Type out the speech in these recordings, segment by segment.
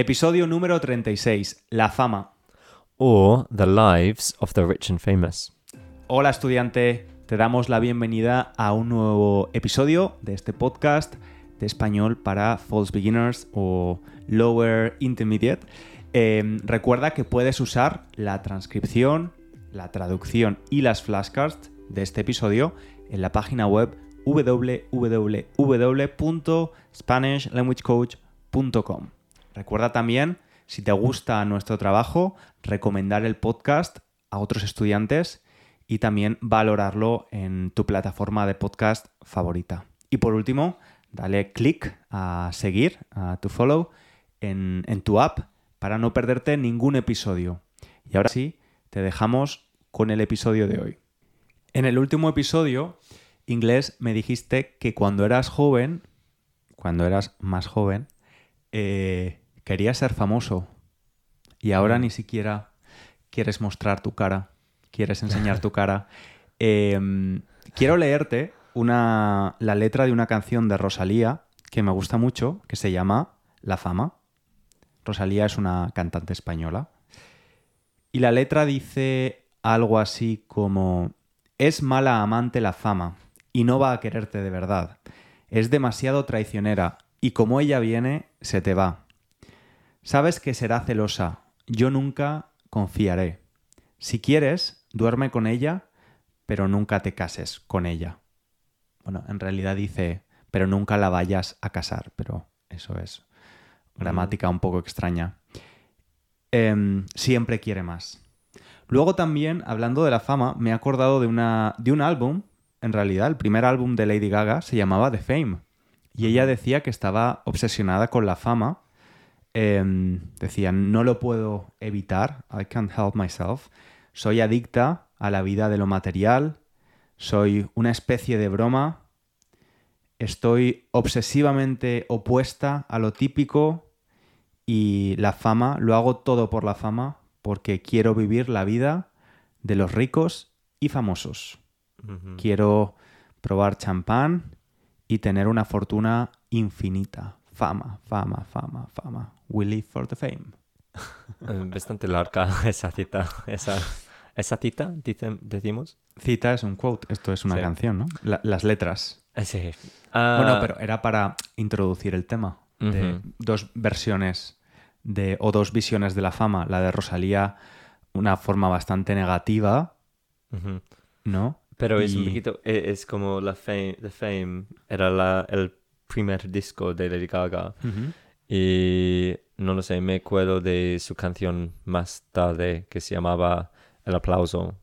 Episodio número 36. La fama. or The Lives of the Rich and Famous. Hola estudiante, te damos la bienvenida a un nuevo episodio de este podcast de español para false beginners o lower intermediate. Eh, recuerda que puedes usar la transcripción, la traducción y las flashcards de este episodio en la página web www.spanishlanguagecoach.com. Recuerda también, si te gusta nuestro trabajo, recomendar el podcast a otros estudiantes y también valorarlo en tu plataforma de podcast favorita. Y por último, dale click a seguir, a tu follow en, en tu app para no perderte ningún episodio. Y ahora sí, te dejamos con el episodio de hoy. En el último episodio, inglés, me dijiste que cuando eras joven, cuando eras más joven, eh, querías ser famoso. Y ahora ni siquiera quieres mostrar tu cara, quieres enseñar tu cara. Eh, quiero leerte una, la letra de una canción de Rosalía que me gusta mucho, que se llama La fama. Rosalía es una cantante española. Y la letra dice algo así como, es mala amante la fama y no va a quererte de verdad. Es demasiado traicionera y como ella viene, se te va. Sabes que será celosa, yo nunca confiaré. Si quieres, duerme con ella, pero nunca te cases con ella. Bueno, en realidad dice, pero nunca la vayas a casar, pero eso es gramática un poco extraña. Em, siempre quiere más. Luego también, hablando de la fama, me he acordado de, una, de un álbum, en realidad, el primer álbum de Lady Gaga se llamaba The Fame. Y ella decía que estaba obsesionada con la fama. Em, decía, no lo puedo evitar, I can't help myself. Soy adicta a la vida de lo material, soy una especie de broma, estoy obsesivamente opuesta a lo típico y la fama, lo hago todo por la fama porque quiero vivir la vida de los ricos y famosos. Quiero probar champán y tener una fortuna infinita. Fama, fama, fama, fama. We live for the fame. Eh, Bastante larga esa cita. Esa, esa cita, dice- decimos. Cita es un quote, esto es una Sí. canción, ¿no? La- las letras. Eh, Sí. Bueno, Ah, pero era para introducir el tema de Ujú. dos versiones de, o dos visiones de la fama. La de Rosalía, una forma bastante negativa, ujú. ¿no? Pero es un Y- poquito, e- es como la fame, The Fame era la, el primer disco de Lady Gaga. Y no lo sé, me acuerdo de su canción más tarde que se llamaba El aplauso.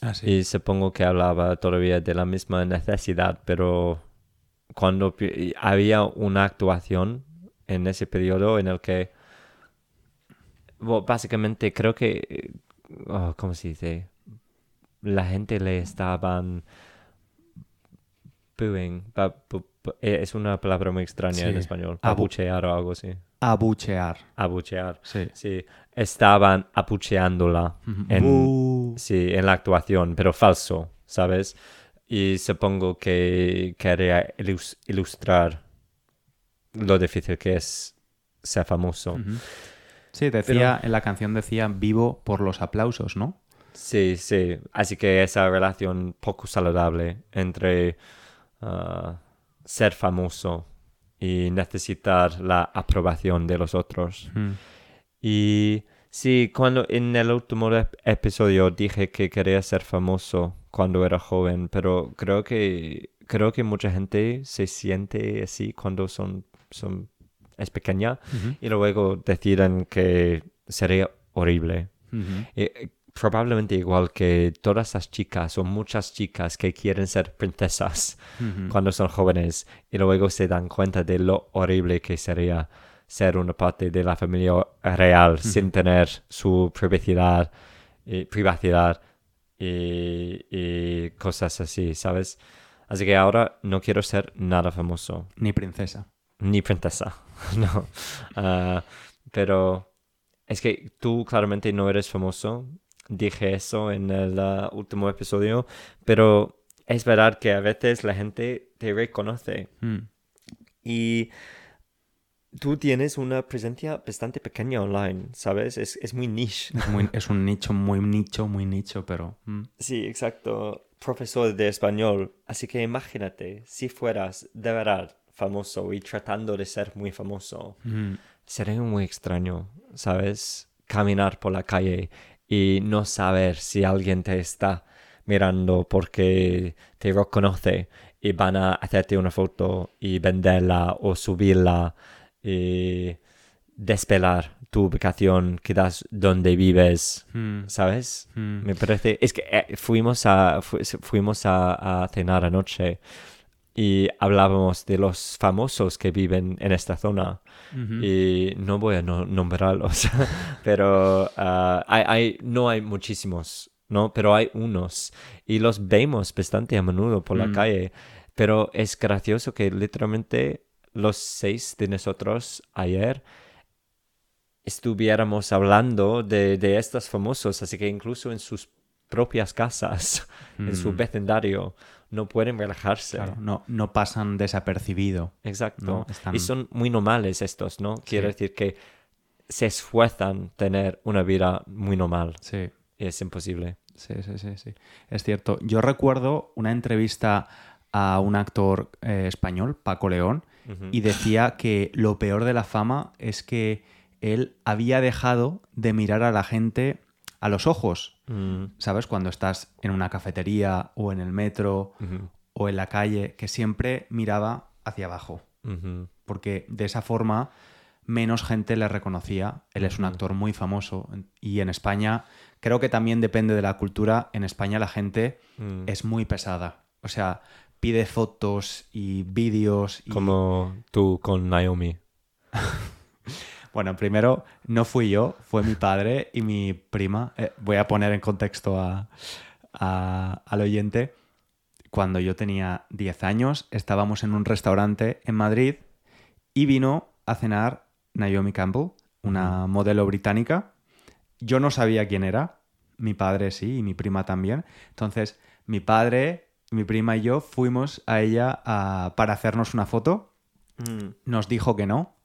Ah, sí. Y supongo que hablaba todavía de la misma necesidad, pero cuando había una actuación en ese periodo en el que, bueno, básicamente creo que, oh, ¿cómo se dice? La gente le estaban booing, es una palabra muy extraña en español, Abu- abuchear o algo así, Abuchear. abuchear, Sí. sí, estaban abucheándola Ujú. en, Bu. Sí, en la actuación, pero falso, ¿sabes? Y supongo que quería ilus- ilustrar lo difícil que es ser famoso. Sí, decía, en la canción decía vivo por los aplausos, ¿no? Sí, sí. Así que esa relación poco saludable entre ah, ser famoso y necesitar la aprobación de los otros. Mm. Y sí, cuando en el último ep- episodio dije que quería ser famoso cuando era joven, pero creo que creo que mucha gente se siente así cuando son, son es pequeña y luego deciden que sería horrible. Probablemente igual que todas las chicas o muchas chicas que quieren ser princesas cuando son jóvenes y luego se dan cuenta de lo horrible que sería ser una parte de la familia real sin tener su privacidad, y privacidad y, y cosas así, ¿sabes? Así que ahora no quiero ser nada famoso, Ni princesa. ni princesa, no. Ah, pero es que tú claramente no eres famoso. Dije eso en el último episodio, pero es verdad que a veces la gente te reconoce Mm. y tú tienes una presencia bastante pequeña online, ¿sabes? Es, es muy niche. Es, muy- es un nicho, muy nicho, muy nicho, pero... mm, Sí, exacto. Profesor de español. Así que imagínate, si fueras de verdad famoso y tratando de ser muy famoso, mm, sería muy extraño, ¿sabes? Caminar por la calle y no saber si alguien te está mirando porque te reconoce y van a hacerte una foto y venderla o subirla y despelar tu ubicación, quizás donde vives, mm, ¿sabes? mm. Me parece, es que eh, fuimos a fu- fuimos a, a cenar anoche y hablábamos de los famosos que viven en esta zona y no voy a no- nombrarlos, pero ah, hay, hay- no hay muchísimos, ¿no? Pero hay unos y los vemos bastante a menudo por la Mm. calle, pero es gracioso que literalmente los seis de nosotros ayer estuviéramos hablando de, de estos famosos, así que incluso en sus propias casas, en su Mm. vecindario, no pueden relajarse. Claro, no, no pasan desapercibido. Exacto. No, están- Y son muy normales estos, ¿no? Quiero Sí. decir que se esfuerzan tener una vida muy normal. Sí, Y es imposible. sí, sí, sí, sí. Es cierto. Yo recuerdo una entrevista a un actor eh, español, Paco León, y decía que lo peor de la fama es que él había dejado de mirar a la gente a los ojos. Mm, ¿Sabes? Cuando estás en una cafetería o en el metro o en la calle, que siempre miraba hacia abajo. porque de esa forma menos gente le reconocía. Él es un actor muy famoso y en España creo que también depende de la cultura. En España la gente Mm. es muy pesada. O sea, pide fotos y vídeos. y- Como tú con Naomi. Bueno, primero no fui yo, fue mi padre y mi prima. Eh, voy a poner en contexto a- a- al oyente. Cuando yo tenía 10 años, estábamos en un restaurante en Madrid y vino a cenar Naomi Campbell, una modelo británica. Yo no sabía quién era, mi padre sí y mi prima también. Entonces, mi padre, mi prima y yo fuimos a ella a- para hacernos una foto. Mm. Nos dijo que no,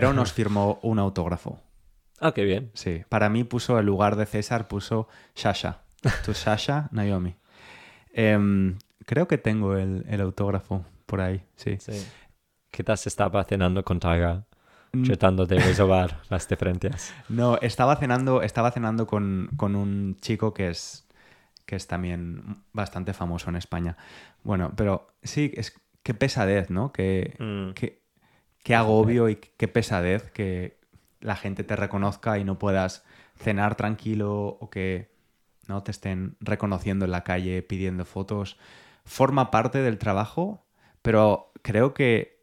pero nos firmó un autógrafo. Ah, qué bien. Sí, para mí puso en lugar de César, puso Sasha. Tu Sasha, Naomi. Em, creo que tengo el, el autógrafo por ahí, sí. Sí. Quizás estaba cenando con Tyga, Mm. tratando de resolver las diferencias. No, estaba cenando, estaba cenando con, con un chico que es, que es también bastante famoso en España. Bueno, pero sí, es qué pesadez, ¿no? Que, Mm. qué, qué agobio y qué pesadez que la gente te reconozca y no puedas cenar tranquilo o que no te estén reconociendo en la calle pidiendo fotos. Forma parte del trabajo, pero creo que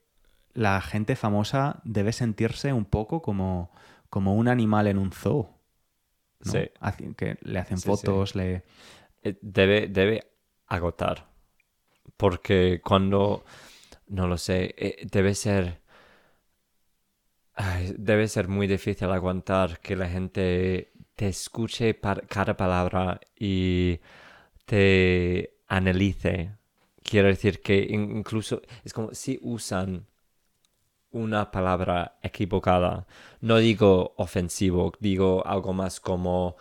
la gente famosa debe sentirse un poco como, como un animal en un zoo. ¿no? Sí. Que le hacen Sí, sí. fotos, le... Eh, Debe, debe agotar. Porque cuando, no lo sé, eh, debe ser... ay, debe ser muy difícil aguantar que la gente te escuche par- cada palabra y te analice. Quiero decir que in- incluso es como si usan una palabra equivocada. No digo ofensivo, digo algo más como...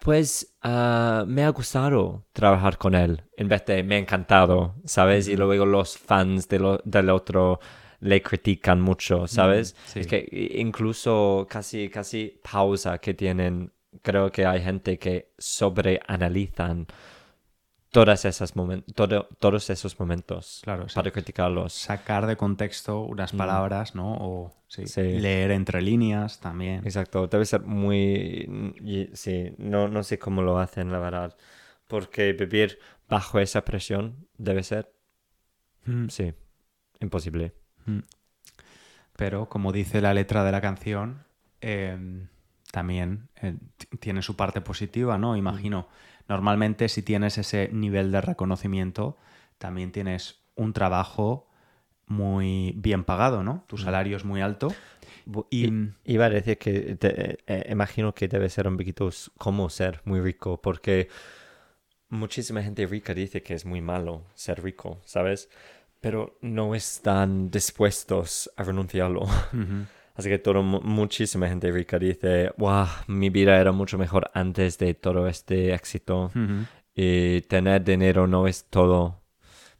pues ah, me ha gustado trabajar con él, en vez de me ha encantado, ¿sabes? Y luego los fans de lo- del otro le critican mucho, ¿sabes? sí. Es que incluso casi, casi pausa que tienen, creo que hay gente que sobreanalizan todas esas todo- todos esos momentos Claro, sí. para criticarlos. sacar de contexto unas palabras, ¿no? O sí. Sí. leer entre líneas también. Exacto, debe ser muy... Sí, no, no sé cómo lo hacen, la verdad. Porque vivir bajo esa presión debe ser, Mm. sí, imposible. Pero como dice la letra de la canción, eh, también eh, tiene su parte positiva, ¿no? Imagino. Normalmente si tienes ese nivel de reconocimiento, también tienes un trabajo muy bien pagado, ¿no? Tu salario es muy alto. Y- i- Iba a decir que te- eh, imagino que debe ser un poquito como ser muy rico, porque muchísima gente rica dice que es muy malo ser rico, ¿sabes? Pero no están dispuestos a renunciarlo. Así que todo, muchísima gente rica dice, wow, mi vida era mucho mejor antes de todo este éxito. Y tener dinero no es todo.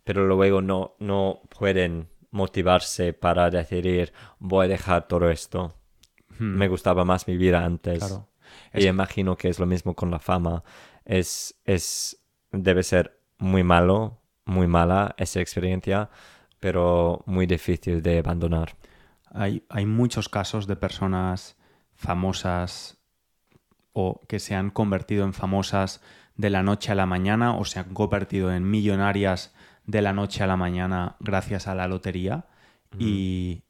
Pero luego no, no pueden motivarse para decidir, voy a dejar todo esto. Me gustaba más mi vida antes. Y imagino que es lo mismo con la fama. Es, es, debe ser muy malo, muy mala esa experiencia, pero muy difícil de abandonar. Hay, muchos casos de personas famosas o que se han convertido en famosas de la noche a la mañana o se han convertido en millonarias de la noche a la mañana gracias a la lotería y,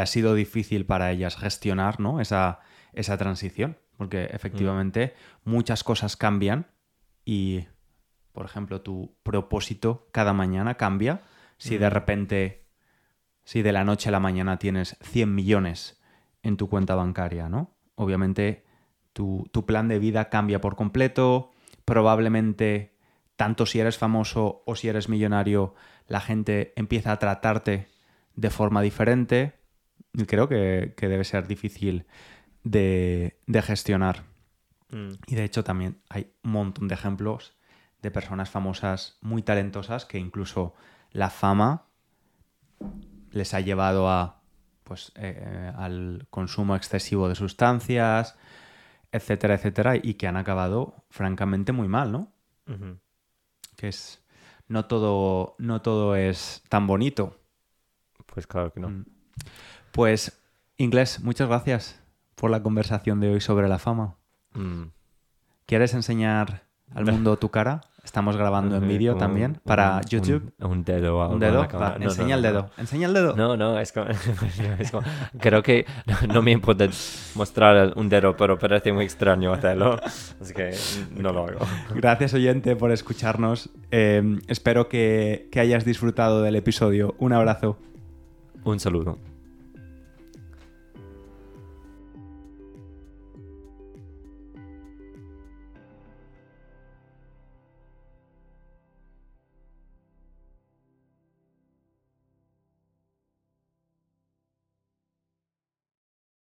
ha sido difícil para ellas gestionar ¿no? esa, esa transición porque efectivamente muchas cosas cambian y, por ejemplo, tu propósito cada mañana cambia si de repente si de la noche a la mañana tienes 100 millones en tu cuenta bancaria, ¿no? Obviamente tu, plan de vida cambia por completo, probablemente tanto si eres famoso o si eres millonario, la gente empieza a tratarte de forma diferente. Y creo que, debe ser difícil de, gestionar. Mm. Y de hecho también hay un montón de ejemplos de personas famosas muy talentosas que incluso la fama les ha llevado a, pues, eh, al consumo excesivo de sustancias, etcétera, etcétera, y que han acabado francamente muy mal, ¿no? Que es... No todo, no todo es tan bonito. Pues claro que no. Mm. Pues, Inglés, muchas gracias por la conversación de hoy sobre la fama. Mm. ¿Quieres enseñar al mundo tu cara? Estamos grabando en vídeo también para YouTube. Un, dedo. Un dedo. enseña el dedo. Enseña el dedo. No, no, es como, creo que no, me importa mostrar un dedo, pero parece muy extraño hacerlo. Así que no lo hago. Gracias, oyente, por escucharnos. Eh, espero que, que hayas disfrutado del episodio. Un abrazo. Un saludo.